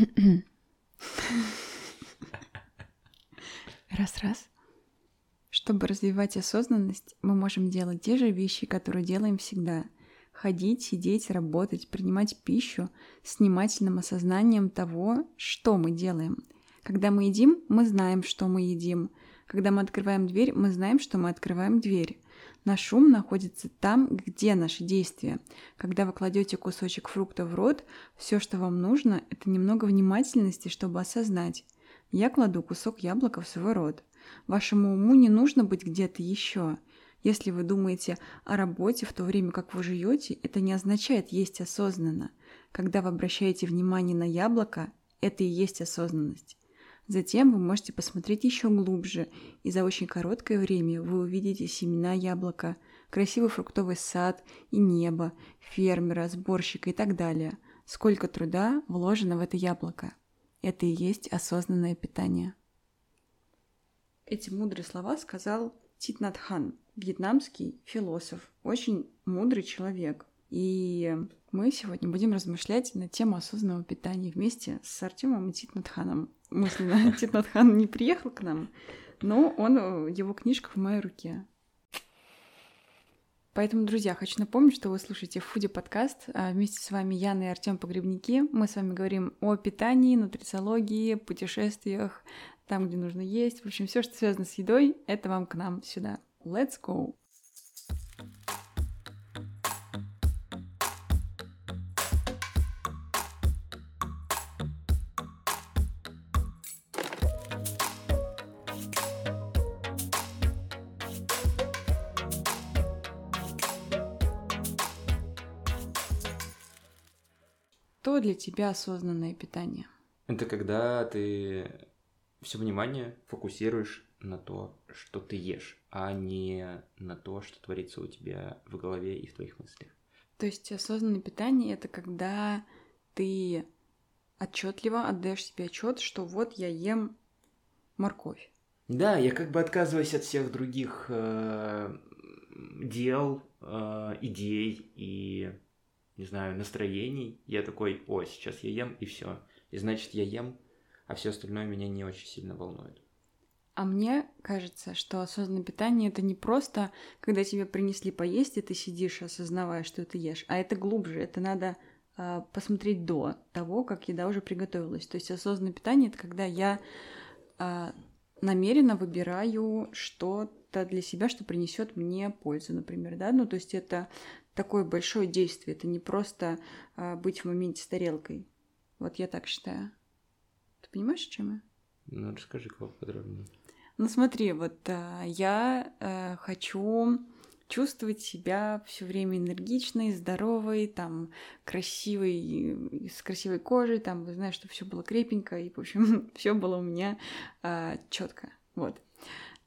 Раз-раз. Чтобы развивать осознанность, мы можем делать те же вещи, которые делаем всегда. Ходить, сидеть, работать, принимать пищу с внимательным осознанием того, что мы делаем. Когда мы едим, мы знаем, что мы едим. Когда мы открываем дверь, мы знаем, что мы открываем дверь. Наш ум находится там, где наши действия. Когда вы кладете кусочек фрукта в рот, все, что вам нужно, это немного внимательности, чтобы осознать. Я кладу кусок яблока в свой рот. Вашему уму не нужно быть где-то еще. Если вы думаете о работе в то время, как вы жуете, это не означает есть осознанно. Когда вы обращаете внимание на яблоко, это и есть осознанность. Затем вы можете посмотреть еще глубже, и за очень короткое время вы увидите семена яблока, красивый фруктовый сад и небо, фермера, сборщика и так далее. Сколько труда вложено в это яблоко. Это и есть осознанное питание. Эти мудрые слова сказал Тит Нат Хан, вьетнамский философ, очень мудрый человек. И мы сегодня будем размышлять на тему осознанного питания вместе с Артемом и Тит Натханом. Мысленно Тит Натхан не приехал к нам, но он, его книжка в моей руке. Поэтому, друзья, хочу напомнить, что вы слушаете Фуди подкаст. А вместе с вами Яна и Артем Погребники. Мы с вами говорим о питании, нутрициологии, путешествиях, там, где нужно есть. В общем, все, что связано с едой, это вам к нам сюда. Let's go! Что для тебя осознанное питание? Это когда ты все внимание фокусируешь на то, что ты ешь, а не на то, что творится у тебя в голове и в твоих мыслях. То есть осознанное питание это когда ты отчетливо отдаешь себе отчет, что вот я ем морковь. Да, я как бы отказываюсь от всех других э, дел, э, идей и, не знаю, настроений. Я такой, о, сейчас я ем и все. И значит, я ем а все остальное меня не очень сильно волнует. А мне кажется, что осознанное питание это не просто, когда тебе принесли поесть, и ты сидишь, осознавая, что ты ешь, а это глубже, это надо э, посмотреть до того, как еда уже приготовилась. То есть осознанное питание это когда я э, намеренно выбираю что-то для себя, что принесет мне пользу, например, да, ну то есть это такое большое действие, это не просто э, быть в моменте с тарелкой. Вот я так считаю понимаешь, о чем я? Ну, расскажи поподробнее. Ну, смотри, вот а, я а, хочу чувствовать себя все время энергичной, здоровой, там, красивой, с красивой кожей, там, знаешь, чтобы все было крепенько, и, в общем, все было у меня а, четко. Вот.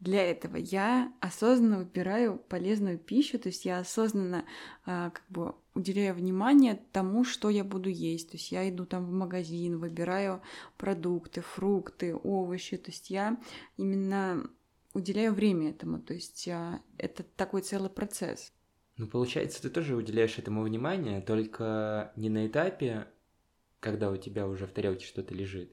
Для этого я осознанно выбираю полезную пищу, то есть я осознанно а, как бы уделяю внимание тому, что я буду есть. То есть я иду там в магазин, выбираю продукты, фрукты, овощи. То есть я именно уделяю время этому. То есть я, это такой целый процесс. Ну, получается, ты тоже уделяешь этому внимание, только не на этапе, когда у тебя уже в тарелке что-то лежит,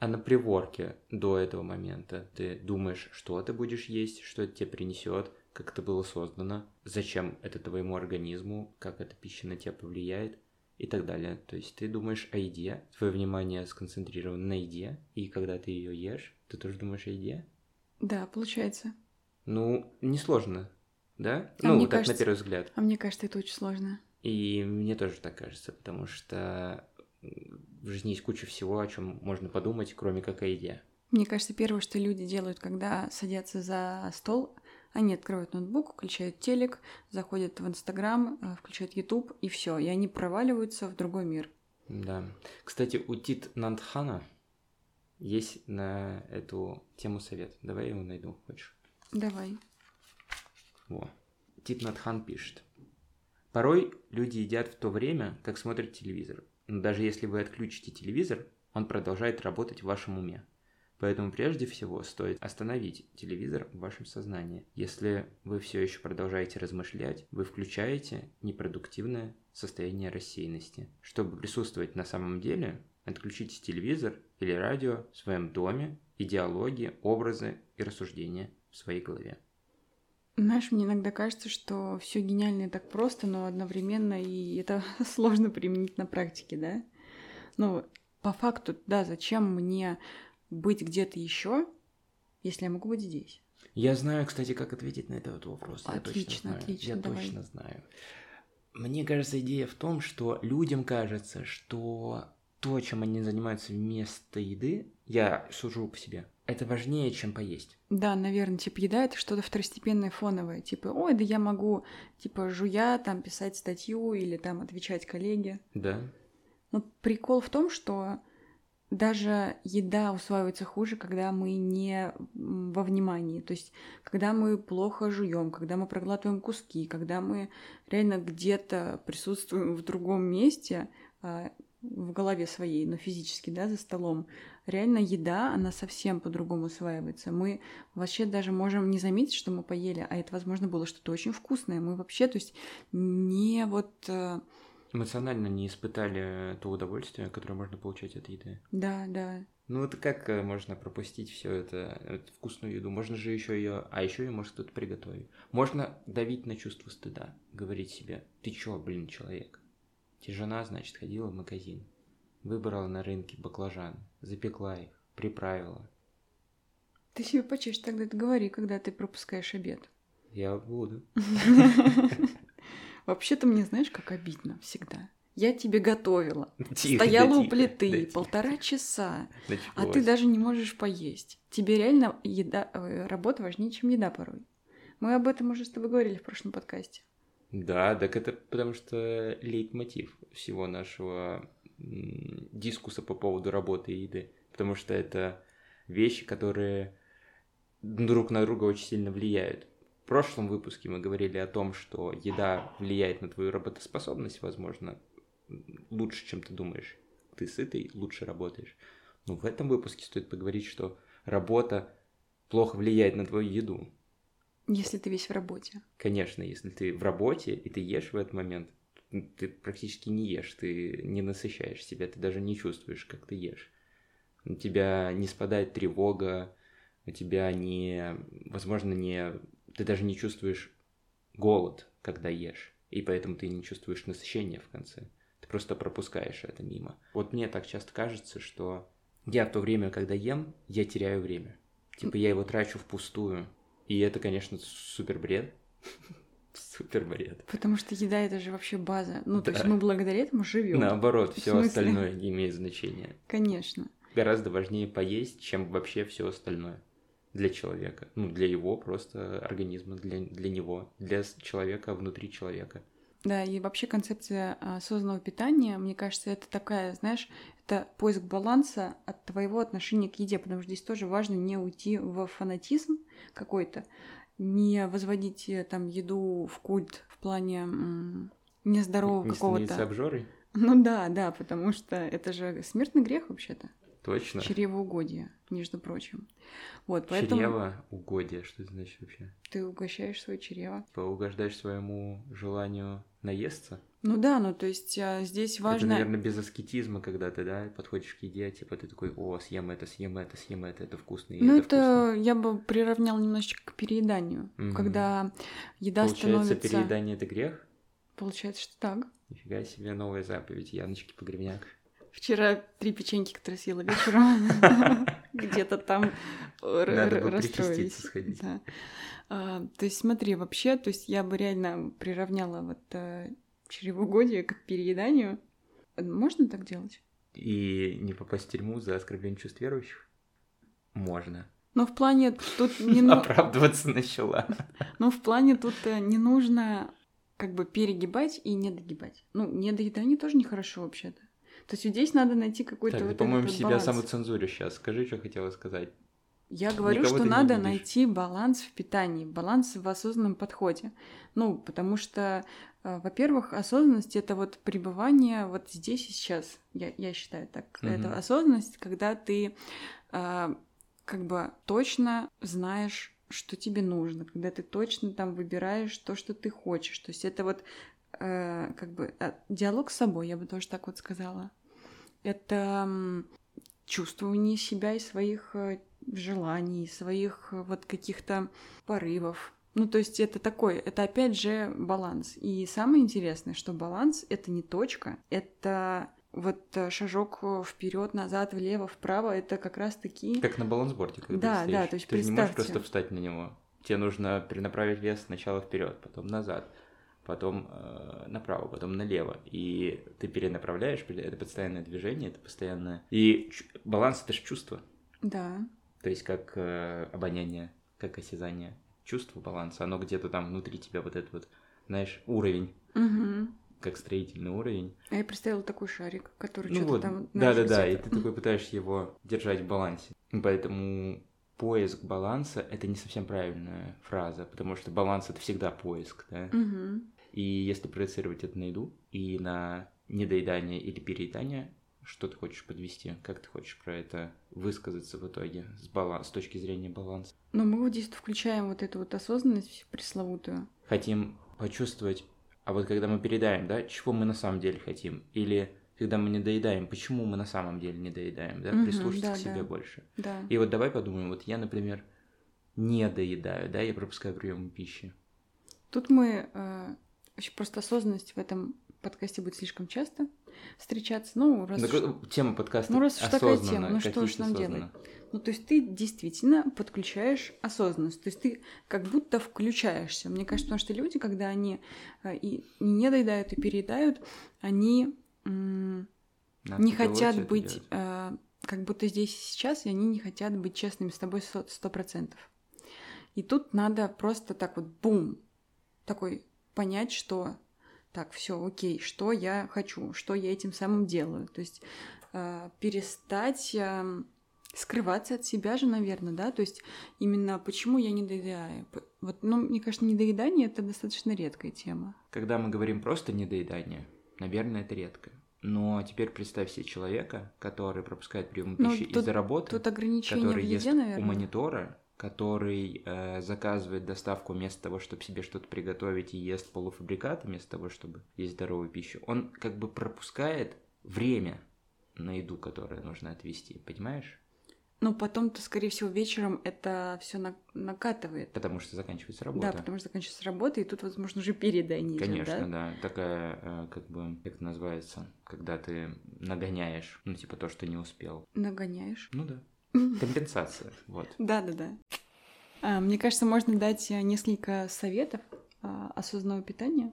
а на приворке до этого момента ты думаешь, что ты будешь есть, что это тебе принесет, как это было создано, зачем это твоему организму, как эта пища на тебя повлияет и так далее. То есть ты думаешь о еде, твое внимание сконцентрировано на еде, и когда ты ее ешь, ты тоже думаешь о еде? Да, получается. Ну, несложно, да? А ну, так кажется, на первый взгляд. А мне кажется, это очень сложно. И мне тоже так кажется, потому что в жизни есть куча всего, о чем можно подумать, кроме как о еде. Мне кажется, первое, что люди делают, когда садятся за стол, они открывают ноутбук, включают телек, заходят в Инстаграм, э, включают Ютуб, и все, и они проваливаются в другой мир. Да. Кстати, у Тит Нандхана есть на эту тему совет. Давай я его найду, хочешь? Давай. Во. Тит Надхан пишет. Порой люди едят в то время, как смотрят телевизор. Но даже если вы отключите телевизор, он продолжает работать в вашем уме. Поэтому прежде всего стоит остановить телевизор в вашем сознании. Если вы все еще продолжаете размышлять, вы включаете непродуктивное состояние рассеянности. Чтобы присутствовать на самом деле, Отключите телевизор или радио в своем доме, идеологии, образы и рассуждения в своей голове. Знаешь, мне иногда кажется, что все гениальное так просто, но одновременно и это сложно применить на практике, да? Ну, по факту, да, зачем мне быть где-то еще, если я могу быть здесь? Я знаю, кстати, как ответить на этот вопрос. Отлично, я точно знаю. отлично. Я давай. точно знаю. Мне кажется, идея в том, что людям кажется, что то, чем они занимаются вместо еды, я сужу по себе, это важнее, чем поесть. Да, наверное, типа еда это что-то второстепенное, фоновое. Типа, ой, да я могу, типа, жуя, там, писать статью или там отвечать коллеге. Да. Но прикол в том, что даже еда усваивается хуже, когда мы не во внимании. То есть, когда мы плохо жуем, когда мы проглатываем куски, когда мы реально где-то присутствуем в другом месте, а, в голове своей, но физически, да, за столом, реально еда, она совсем по-другому усваивается. Мы вообще даже можем не заметить, что мы поели, а это, возможно, было что-то очень вкусное. Мы вообще, то есть, не вот... э, Эмоционально не испытали то удовольствие, которое можно получать от еды. Да, да, Ну это как э, можно пропустить все это, эту вкусную еду? Можно же еще ее, а еще ее может кто-то приготовить. Можно давить на чувство стыда, говорить себе, ты чё, блин, человек? Жена, значит, ходила в магазин, выбрала на рынке баклажан, запекла их, приправила. Ты себе почаще тогда это говори, когда ты пропускаешь обед. Я буду. Вообще-то мне знаешь, как обидно всегда. Я тебе готовила. Тихо, Стояла да у тихо, плиты да тихо. полтора часа, а Началось. ты даже не можешь поесть. Тебе реально еда, э, работа важнее, чем еда порой. Мы об этом уже с тобой говорили в прошлом подкасте. Да, так это потому что лейтмотив всего нашего дискуса по поводу работы и еды. Потому что это вещи, которые друг на друга очень сильно влияют. В прошлом выпуске мы говорили о том, что еда влияет на твою работоспособность, возможно, лучше, чем ты думаешь. Ты сытый, лучше работаешь. Но в этом выпуске стоит поговорить, что работа плохо влияет на твою еду. Если ты весь в работе. Конечно, если ты в работе и ты ешь в этот момент, ты практически не ешь, ты не насыщаешь себя, ты даже не чувствуешь, как ты ешь. У тебя не спадает тревога, у тебя не, возможно, не, ты даже не чувствуешь голод, когда ешь, и поэтому ты не чувствуешь насыщения в конце. Ты просто пропускаешь это мимо. Вот мне так часто кажется, что я в то время, когда ем, я теряю время. Типа я его трачу впустую. И это, конечно, супер бред. Супер бред. Потому что еда это же вообще база. Ну, то есть мы благодаря этому живем. Наоборот, все остальное не имеет значения. Конечно. Гораздо важнее поесть, чем вообще все остальное для человека. Ну, для его просто организма, для, для него, для человека внутри человека. Да, и вообще концепция а, осознанного питания, мне кажется, это такая, знаешь, это поиск баланса от твоего отношения к еде, потому что здесь тоже важно не уйти в фанатизм какой-то, не возводить э, там еду в культ в плане м, нездорового Не какого-то. обжорой? Ну да, да, потому что это же смертный грех вообще-то. Точно. Чревоугодие, между прочим. Вот, поэтому Чрево, угодие, что это значит вообще? ты угощаешь свое чрево. Типа угождаешь своему желанию наесться? Ну да, ну то есть а, здесь важно... Это, наверное, без аскетизма, когда ты, да, подходишь к еде, типа ты такой, о, съем это, съем это, съем это, это вкусно, и Ну, это, это я бы приравнял немножечко к перееданию. Мгм. Когда еда вкусно. Получается, становится... переедание это грех? Получается, что так. Нифига себе новая заповедь, Яночки Погребняк. Вчера три печеньки, которые съела вечером, где-то там бы расстроились. А, То есть смотри, вообще, то есть я бы реально приравняла вот э, чревоугодие к перееданию. Можно так делать? И не попасть в тюрьму за оскорбление чувств верующих? Можно. Но в плане тут не... ну- Оправдываться начала. Ну, в плане тут э, не нужно как бы перегибать и не догибать. Ну, недоедание тоже нехорошо вообще-то. То есть здесь надо найти какой-то Так, вот ты, по-моему, себя баланс. самоцензуришь сейчас. Скажи, что хотела сказать. Я говорю, Никого что надо найти баланс в питании, баланс в осознанном подходе. Ну, потому что, э, во-первых, осознанность это вот пребывание вот здесь и сейчас. Я, я считаю так. Мгм. Это осознанность, когда ты э, как бы точно знаешь, что тебе нужно, когда ты точно там выбираешь то, что ты хочешь. То есть это вот э, как бы э, диалог с собой, я бы тоже так вот сказала. это чувствование себя и своих э, желаний, своих вот каких-то порывов. Ну, то есть это такой, это опять же баланс. И самое интересное, что баланс это не точка, это вот шажок вперед, назад, влево, вправо, это как раз таки. Как на балансборде, когда Да, да, то есть Ты представьте... не можешь просто встать на него. Тебе нужно перенаправить вес сначала вперед, потом назад, потом э, направо, потом налево. И ты перенаправляешь, это постоянное движение, это постоянное... И баланс — это же чувство. Да. То есть как э, обоняние, как осязание. Чувство баланса, оно где-то там внутри тебя, вот этот вот, знаешь, уровень. Угу. Как строительный уровень. А я представила такой шарик, который ну что-то вот, там... Да-да-да, и ты такой пытаешься его держать в балансе. Поэтому поиск баланса это не совсем правильная фраза, потому что баланс это всегда поиск, да. Угу. И если проецировать это на еду и на недоедание или переедание, что ты хочешь подвести, как ты хочешь про это высказаться в итоге с, баланс, с точки зрения баланса. Но мы вот здесь включаем вот эту вот осознанность пресловутую. Хотим почувствовать, а вот когда мы передаем, да, чего мы на самом деле хотим, или когда мы не доедаем, почему мы на самом деле не доедаем, да, угу, прислушаться да, к себе да. больше. Да. И вот давай подумаем, вот я, например, не доедаю, да, я пропускаю прием пищи. Тут мы э, вообще просто осознанность в этом подкасте будет слишком часто встречаться. Ну, раз так, уж... Тема подкаста Ну, раз уж такая тема, ну что ж нам делать? Ну, то есть ты действительно подключаешь осознанность. То есть ты как будто включаешься. Мне кажется, потому что люди, когда они э, и не доедают, и переедают, они не хотят быть э, как будто здесь и сейчас, и они не хотят быть честными с тобой сто процентов. И тут надо просто так вот бум, такой понять, что так, все, окей, что я хочу, что я этим самым делаю. То есть э, перестать э, скрываться от себя же, наверное, да, то есть именно почему я не доедаю. Вот, ну, мне кажется, недоедание это достаточно редкая тема. Когда мы говорим просто недоедание, наверное, это редко. Но теперь представь себе человека, который пропускает прием ну, пищи из-за работы, тут который ест наверное. у монитора, который э, заказывает доставку вместо того, чтобы себе что-то приготовить и ест полуфабрикаты вместо того, чтобы есть здоровую пищу. Он как бы пропускает время на еду, которую нужно отвести, понимаешь? Ну, потом-то, скорее всего, вечером это все на- накатывает. Потому что заканчивается работа. Да, потому что заканчивается работа, и тут, возможно, уже передание Конечно, идет, да? да. Такая, э, как бы, как это называется, когда ты нагоняешь, ну, типа то, что не успел. Нагоняешь? Ну да. Компенсация, вот. Да-да-да. А, мне кажется, можно дать несколько советов а, осознанного питания.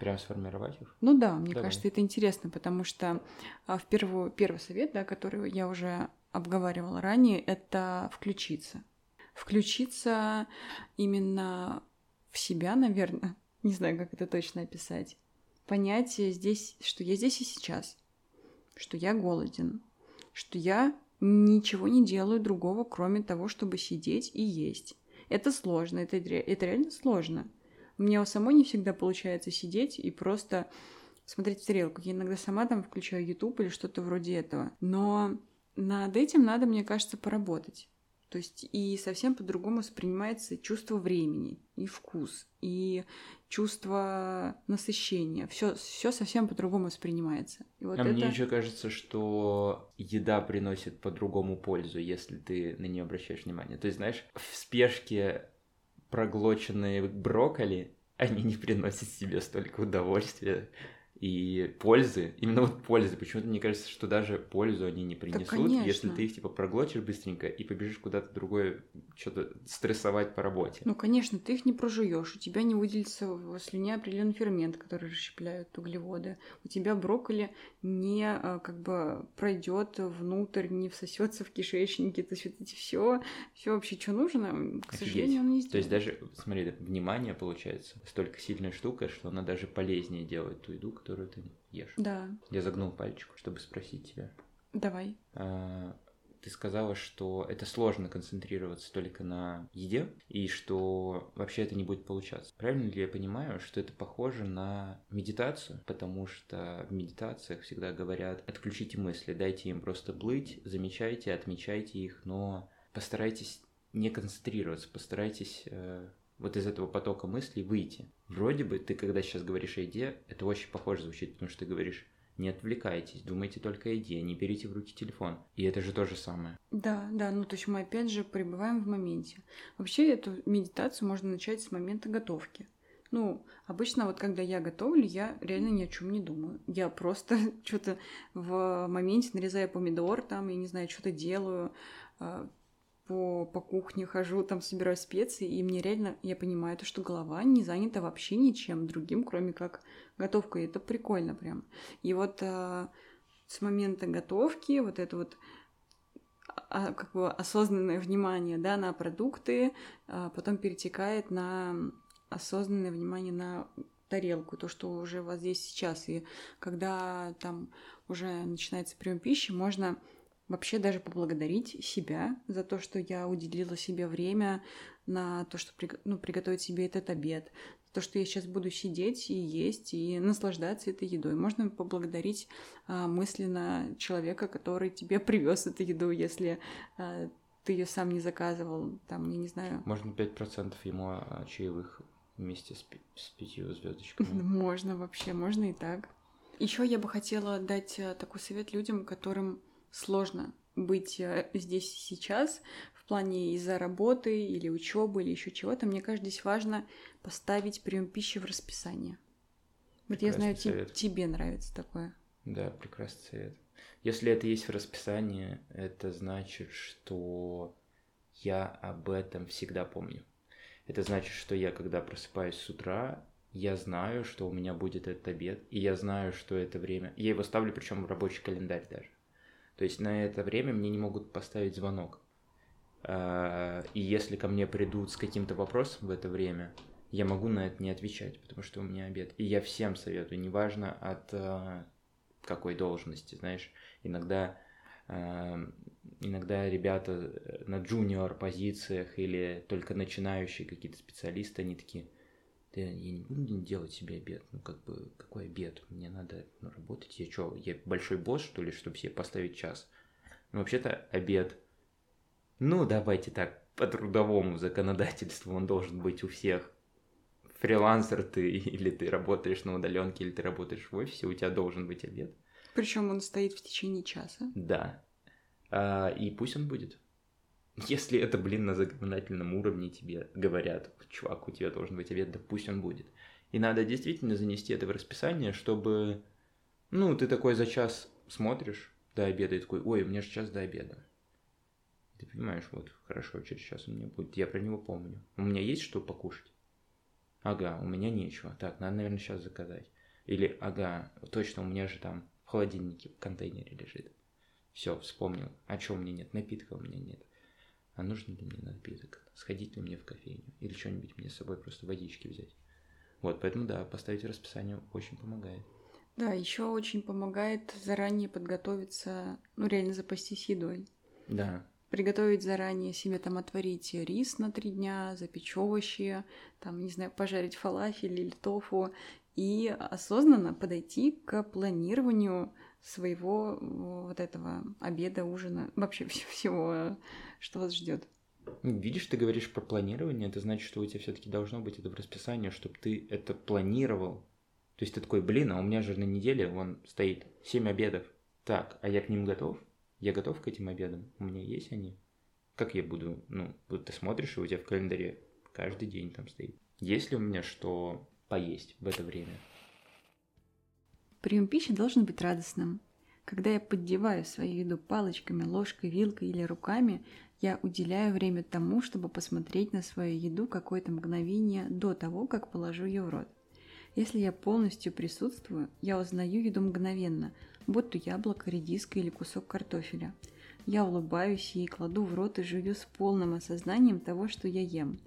Прям сформировать их? Ну да, мне Давай. кажется, это интересно, потому что а, в первую, первый совет, да, который я уже обговаривала ранее, это включиться. Включиться именно в себя, наверное. Не знаю, как это точно описать. Понять здесь, что я здесь и сейчас, что я голоден, что я ничего не делаю другого, кроме того, чтобы сидеть и есть. Это сложно, это, это реально сложно. У самой не всегда получается сидеть и просто смотреть в тарелку. Я иногда сама там включаю YouTube или что-то вроде этого. Но над этим надо, мне кажется, поработать. То есть и совсем по-другому воспринимается чувство времени, и вкус, и чувство насыщения. Все, все совсем по-другому воспринимается. И вот а это... мне еще кажется, что еда приносит по-другому пользу, если ты на нее обращаешь внимание. То есть, знаешь, в спешке проглоченные брокколи, они не приносят себе столько удовольствия, и пользы, именно вот пользы, почему-то мне кажется, что даже пользу они не принесут, если ты их типа проглотишь быстренько и побежишь куда-то другое, что-то стрессовать по работе. Ну, конечно, ты их не прожуешь, у тебя не выделится в слюне определенный фермент, который расщепляют углеводы. У тебя брокколи не а, как бы пройдет внутрь, не всосется в кишечнике, то есть вот эти все, все вообще, что нужно, к Офигеть. сожалению, он не сделает. То есть даже, смотри, внимание получается столько сильная штука, что она даже полезнее делает ту еду, которую ты ешь. Да. Я загнул пальчик, чтобы спросить тебя. Давай. А, ты сказала, что это сложно концентрироваться только на еде, и что вообще это не будет получаться. Правильно ли я понимаю, что это похоже на медитацию? Потому что в медитациях всегда говорят, отключите мысли, дайте им просто плыть, замечайте, отмечайте их, но постарайтесь не концентрироваться, постарайтесь э, вот из этого потока мыслей выйти. Вроде бы ты, когда сейчас говоришь о еде, это очень похоже звучит, потому что ты говоришь не отвлекайтесь, думайте только о еде, не берите в руки телефон. И это же то же самое. Да, да, ну то есть мы опять же пребываем в моменте. Вообще эту медитацию можно начать с момента готовки. Ну, обычно вот когда я готовлю, я реально ни о чем не думаю. Я просто что-то в моменте нарезаю помидор, там, я не знаю, что-то делаю, а, по, по кухне хожу, там собираю специи, и мне реально, я понимаю, то, что голова не занята вообще ничем другим, кроме как готовкой. Это прикольно прям. И вот а, с момента готовки вот это вот а, как бы осознанное внимание да, на продукты, а, потом перетекает на осознанное внимание на тарелку, то, что уже у вас здесь сейчас. И когда там уже начинается прием пищи, можно вообще даже поблагодарить себя за то, что я уделила себе время на то, что ну, приготовить себе этот обед, то, что я сейчас буду сидеть и есть, и наслаждаться этой едой. Можно поблагодарить а, мысленно человека, который тебе привез эту еду, если а, ты ее сам не заказывал, там, я не знаю. Можно 5% ему а, чаевых вместе с, с пятью звездочками. Можно вообще, можно и так. Еще я бы хотела дать э, такой совет людям, которым сложно быть э, здесь и сейчас в плане из-за работы или учебы или еще чего-то. Мне кажется, здесь важно поставить прием пищи в расписание. Вот я знаю, совет. тебе нравится такое. Да, прекрасный совет. Если это есть в расписании, это значит, что я об этом всегда помню. Это значит, что я, когда просыпаюсь с утра, я знаю, что у меня будет этот обед, и я знаю, что это время. Я его ставлю, причем в рабочий календарь даже. То есть на это время мне не могут поставить звонок. А, и если ко мне придут с каким-то вопросом в это время, я могу на это не отвечать, потому что у меня обед. И я всем советую, неважно от а, какой должности, знаешь, иногда а, иногда ребята на джуниор позициях или только начинающие какие-то специалисты, они такие, да я не буду делать себе обед. Ну, как бы, какой обед? Мне надо ну, работать. Я что, я большой босс, что ли, чтобы себе поставить час? Ну, вообще-то обед. Ну, давайте так, по трудовому законодательству он должен быть у всех. Фрилансер ты, или ты работаешь на удаленке, или ты работаешь в офисе, у тебя должен быть обед. Причем он стоит в течение часа. Да. А, и пусть он будет. Если это, блин, на законодательном уровне тебе говорят, чувак, у тебя должен быть обед, да пусть он будет. И надо действительно занести это в расписание, чтобы, ну, ты такой за час смотришь до обеда и такой, ой, у меня же час до обеда. Ты понимаешь, вот, хорошо, через час у меня будет, я про него помню. У меня есть что покушать? Ага, у меня нечего. Так, надо, наверное, сейчас заказать. Или, ага, точно, у меня же там в холодильнике, в контейнере лежит. Все, вспомнил. А что у меня нет? Напитка у меня нет а нужен ли мне напиток, сходить ли мне в кофейню, или что-нибудь мне с собой просто водички взять. Вот, поэтому да, поставить расписание очень помогает. Да, еще очень помогает заранее подготовиться, ну реально запастись едой. Да. Приготовить заранее себе там отварить рис на три дня, запечь овощи, там, не знаю, пожарить фалафель или тофу и осознанно подойти к планированию своего вот этого обеда, ужина, вообще всего, что вас ждет. Ну, видишь, ты говоришь про планирование, это значит, что у тебя все-таки должно быть это в расписании, чтобы ты это планировал. То есть ты такой, блин, а у меня же на неделе вон стоит 7 обедов. Так, а я к ним готов? Я готов к этим обедам? У меня есть они? Как я буду, ну, вот ты смотришь, и у тебя в календаре каждый день там стоит. Есть ли у меня что поесть в это время? Прием пищи должен быть радостным. Когда я поддеваю свою еду палочками, ложкой, вилкой или руками, я уделяю время тому, чтобы посмотреть на свою еду какое-то мгновение до того, как положу ее в рот. Если я полностью присутствую, я узнаю еду мгновенно, будто яблоко, редиска или кусок картофеля. Я улыбаюсь и кладу в рот и жую с полным осознанием того, что я ем.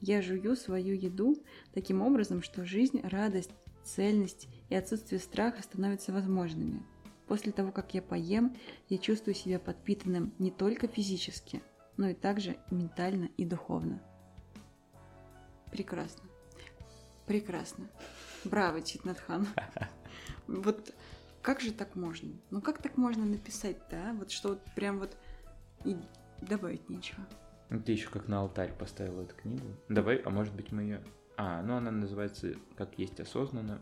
Я жую свою еду таким образом, что жизнь, радость, цельность и отсутствие страха становятся возможными. После того, как я поем, я чувствую себя подпитанным не только физически, но и также ментально и духовно. Прекрасно. Прекрасно. Браво, Читнатхан. Вот как же так можно? Ну как так можно написать-то, а? Вот что вот прям вот и добавить нечего. Ты еще как на алтарь поставила эту книгу. Давай, а может быть мы ее... А, ну она называется «Как есть осознанно».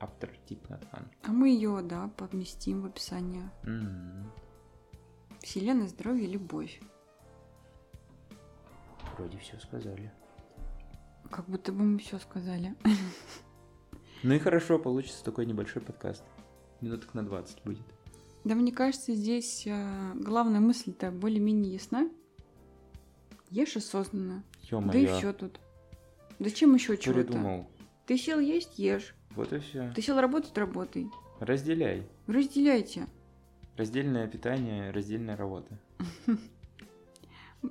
автор тип Натан. А мы ее, да, поместим в описание. М, Вселенная, здоровье, любовь. Вроде все сказали. Как будто бы мы все сказали. Ну и хорошо, получится такой небольшой подкаст. Минуток на 20 будет. Да, мне кажется, здесь э, главная мысль-то более-менее ясна. Ешь осознанно. Ё-моё. Да и все тут. Зачем еще чего-то? Придумал. Ты сел есть, ешь. Вот и все. Ты сел работать, работай. Разделяй. Разделяйте. Раздельное питание, раздельная работа.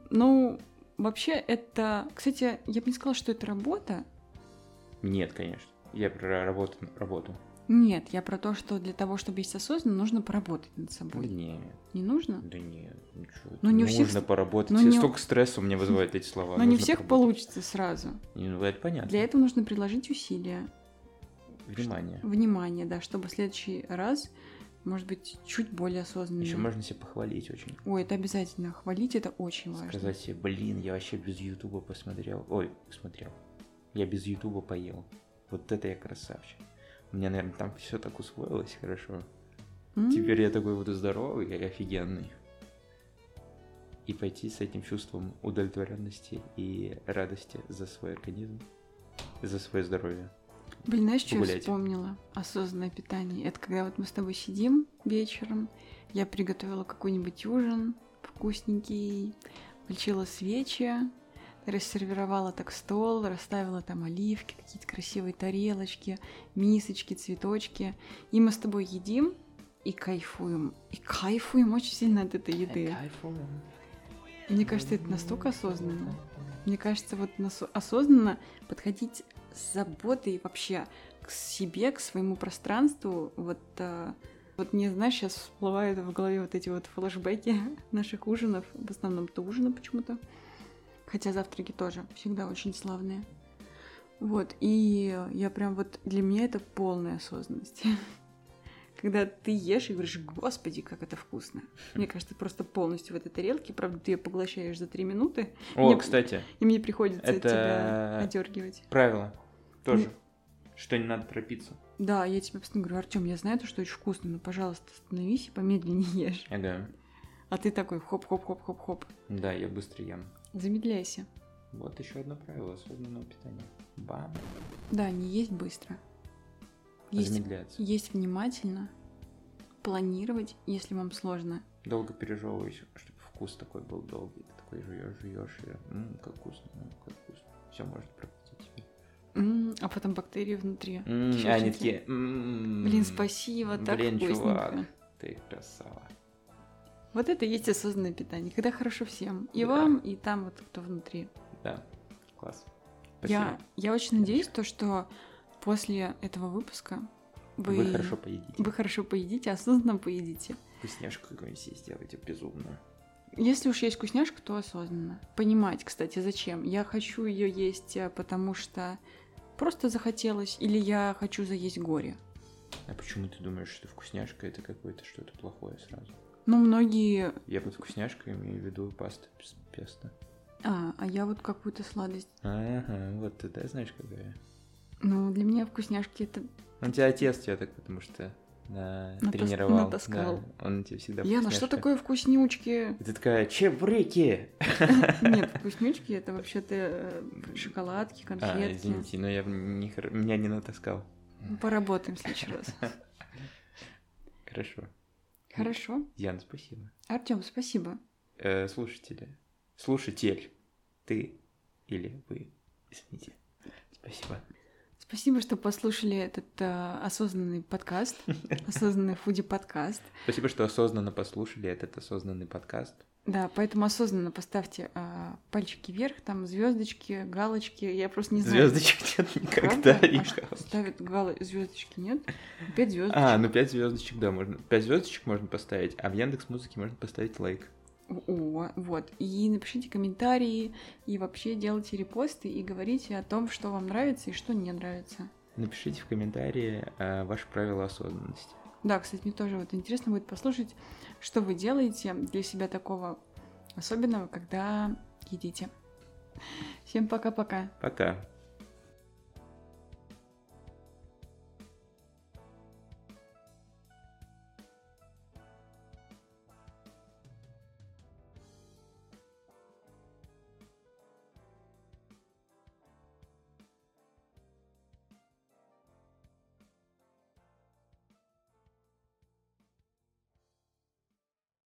Ну, вообще это... Кстати, я бы не сказала, что это работа. Нет, конечно. Я про работу. работу. Нет, я про то, что для того, чтобы есть осознанно, нужно поработать над Да собой. нет, Не нужно? да нет, ничего. Ну, не у Нужно всех- поработать. ну, не Столько стресса у меня вызывают эти слова. Но не Нужно всех поработать. получится сразу. Не, Ну, это понятно. Для этого нужно приложить усилия. Внимание. Внимание, да, чтобы в следующий раз, может быть, чуть более осознанно. Еще можно себя похвалить очень. Ой, это обязательно. Хвалить это очень важно. Сказать себе, блин, я вообще без Ютуба посмотрел. Ой, смотрел. Я без Ютуба поел. Вот это я красавчик. Меня, наверное, там все так усвоилось хорошо. М, Теперь я такой буду здоровый и офигенный. И пойти с этим чувством удовлетворенности и радости за свой организм, за свое здоровье. Блин, знаешь, что я вспомнила? Осознанное питание. Это когда вот мы с тобой сидим вечером, я приготовила какой-нибудь ужин вкусненький, включила свечи, рассервировала так стол, расставила там оливки, какие-то красивые тарелочки, мисочки, цветочки. И мы с тобой едим и кайфуем. И кайфуем очень сильно от этой еды. Мне кажется, это настолько осознанно. Мне кажется, вот осознанно подходить с заботой вообще к себе, к своему пространству. Вот, а, вот мне, знаешь, сейчас всплывают в голове вот эти вот флешбеки наших ужинов. В основном-то ужина почему-то. Хотя завтраки тоже всегда очень славные. Вот, и я прям вот для меня это полная осознанность. Когда ты ешь и говоришь, господи, как это вкусно. Мне кажется, просто полностью в этой тарелке, правда, ты ее поглощаешь за три минуты, О, Мне- кстати, и мне приходится Это- тебя одергивать. правило тоже, что не надо торопиться. Да, я тебе постоянно говорю, Артем, я знаю, то, что очень вкусно, но, пожалуйста, остановись и помедленнее ешь. Ага. А ты такой хоп-хоп-хоп-хоп-хоп. Да, я быстро ем. Замедляйся. Вот еще одно правило осознанного питания. Бам. Да, не есть быстро. Есть, Замедляться. есть внимательно, планировать, если вам сложно. Долго пережевываешь, чтобы вкус такой был долгий. Ты такой жуешь, жуешь, и м, как вкусно, м, как вкусно. Все может проглотить теперь. М, а потом бактерии внутри. М, Чё а они такие. м, Блин, спасибо, так Блин, вкусненько. чувак, ты красава. Вот это и есть осознанное питание, когда хорошо всем. И Да. вам, и там вот кто внутри. Да, класс. Я, Спасибо. я очень надеюсь, то, что после этого выпуска вы, Вы хорошо поедите. вы хорошо поедите, осознанно поедите. Вкусняшку какую-нибудь себе сделайте безумную. Если уж есть вкусняшка, то осознанно. Понимать, кстати, зачем. Я хочу ее есть, э, потому что просто захотелось, или я хочу заесть горе. А почему ты думаешь, что вкусняшка это какое-то что-то плохое сразу? Ну, многие... Я под вкусняшкой имею в виду пасту пес- песто. А, а я вот какую-то сладость. Ага, вот ты, да, знаешь, какая? Ну, для меня вкусняшки это... Он тебя отец тебя так, потому что да, Натас- тренировал. натаскал. Да, он тебе всегда Яна, что вкусняшка. такое вкуснючки? Ты такая, чебуреки! Нет, вкуснючки это вообще-то э, шоколадки, А, конфетки. извините, но я не, меня не натаскал. Ну, Поработаем в следующий раз. Хорошо. Хорошо. Ян, спасибо. Артем, спасибо. Э, слушатели. Слушатель. Ты или вы. Извините. Спасибо. Спасибо, что послушали этот э, осознанный подкаст, осознанный фуди-подкаст. Спасибо, что осознанно послушали этот осознанный подкаст. Да, поэтому осознанно поставьте э, пальчики вверх, там звездочки, галочки. Я просто не знаю. Звездочек нет никогда. А что, ставят галы... звездочки, нет? Пять звездочек. А, ну 5 звездочек, да, можно. 5 звездочек можно поставить, а в Яндекс Музыке можно поставить лайк. О, вот. И напишите комментарии, и вообще делайте репосты, и говорите о том, что вам нравится и что не нравится. Напишите в комментарии э, ваши правила осознанности. Да, кстати, мне тоже вот интересно будет послушать, что вы делаете для себя такого особенного, когда едите. Всем пока-пока. Пока.